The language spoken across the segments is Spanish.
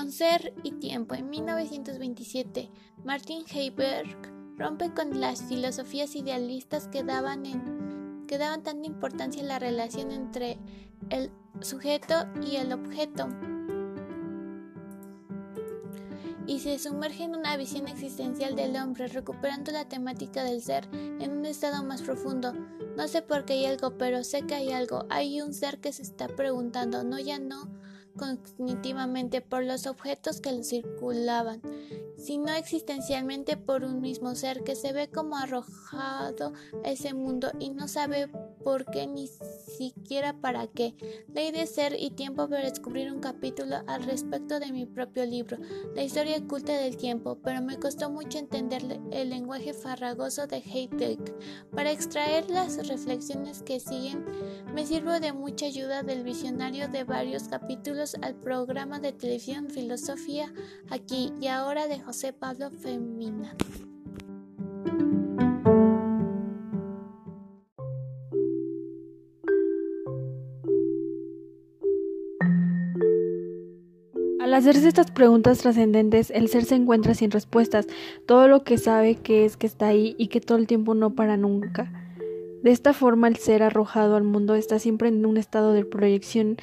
Con Ser y Tiempo en 1927, Martin Heiberg rompe con las filosofías idealistas que daban, que daban tanta importancia a la relación entre el sujeto y el objeto y se sumerge en una visión existencial del hombre, recuperando la temática del ser en un estado más profundo. No sé por qué hay algo, pero sé que hay algo. Hay un ser que se está preguntando, no ya no cognitivamente por los objetos que lo circulaban, sino existencialmente por un mismo ser que se ve como arrojado a ese mundo y no sabe por qué ni siquiera para qué. Ley de ser y tiempo para descubrir un capítulo al respecto de mi propio libro, La historia oculta del tiempo, pero me costó mucho entender el lenguaje farragoso de Heidegger. Para extraer las reflexiones que siguen, me sirvo de mucha ayuda del visionario de varios capítulos al programa de televisión Filosofía aquí y ahora de José Pablo Femina. Al hacerse estas preguntas trascendentes, el ser se encuentra sin respuestas. Todo lo que sabe que es que está ahí y que todo el tiempo no para nunca. De esta forma, el ser arrojado al mundo está siempre en un estado de proyección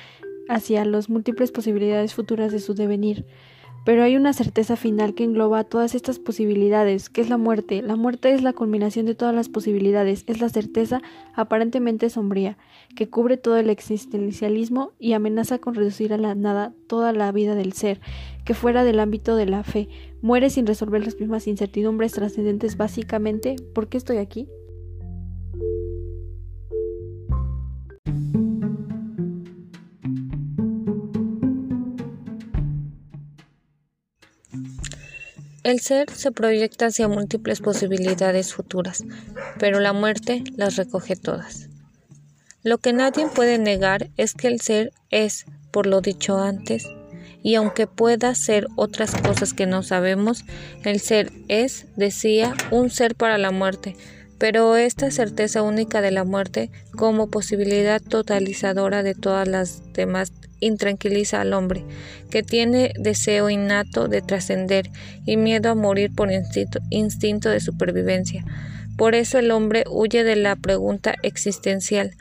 hacia las múltiples posibilidades futuras de su devenir. Pero hay una certeza final que engloba todas estas posibilidades, que es la muerte. La muerte es la culminación de todas las posibilidades, es la certeza aparentemente sombría, que cubre todo el existencialismo y amenaza con reducir a la nada toda la vida del ser, que fuera del ámbito de la fe, muere sin resolver las mismas incertidumbres trascendentes básicamente ¿por qué estoy aquí? El ser se proyecta hacia múltiples posibilidades futuras, pero la muerte las recoge todas. Lo que nadie puede negar es que el ser es, por lo dicho antes, y aunque pueda ser otras cosas que no sabemos, el ser es, decía, un ser para la muerte, pero esta certeza única de la muerte como posibilidad totalizadora de todas las demás intranquiliza al hombre, que tiene deseo innato de trascender y miedo a morir por instinto, de supervivencia. Por eso el hombre huye de la pregunta existencial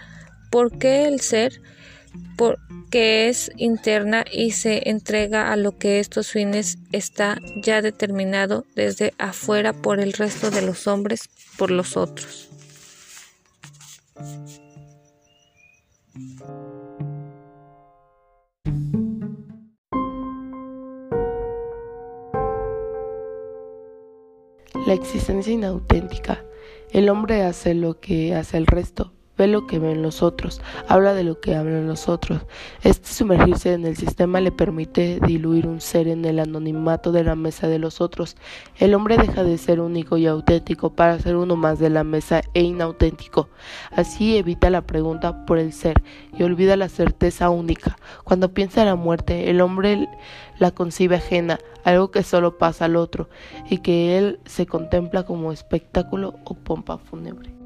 ¿por qué el ser? Porque es interna y se entrega a lo que estos fines está ya determinado desde afuera por el resto de los hombres, por los otros. La existencia inauténtica. El hombre hace lo que hace el resto, ve lo que ven los otros, habla de lo que hablan los otros. Este sumergirse en el sistema le permite diluir un ser en el anonimato de la mesa de los otros. El hombre deja de ser único y auténtico para ser uno más de la mesa e inauténtico. Así evita la pregunta por el ser y olvida la certeza única. Cuando piensa en la muerte, el hombre la concibe ajena, algo que solo pasa al otro y que él se contempla como espectáculo o pompa fúnebre.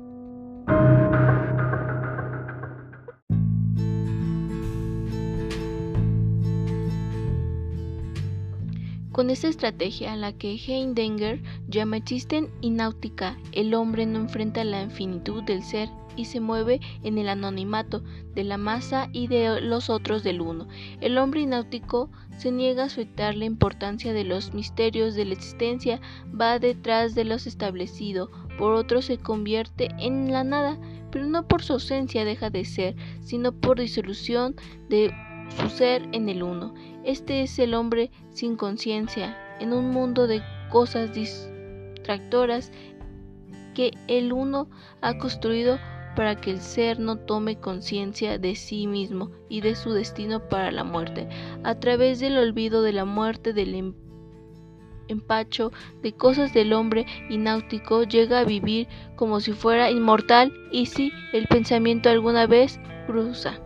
Con esta estrategia, la que Heidegger llama existen y náutica, el hombre no enfrenta la infinitud del ser y se mueve en el anonimato de la masa y de los otros del uno. El hombre náutico se niega a aceptar la importancia de los misterios de la existencia, va detrás de los establecido, por otro se convierte en la nada, pero no por su ausencia deja de ser, sino por disolución de su ser en el uno. Este es el hombre sin conciencia, en un mundo de cosas distractoras que el uno ha construido para que el ser no tome conciencia de sí mismo y de su destino para la muerte. A través del olvido de la muerte, del em-, empacho de cosas del hombre ináutico, llega a vivir como si fuera inmortal y si el pensamiento alguna vez cruza.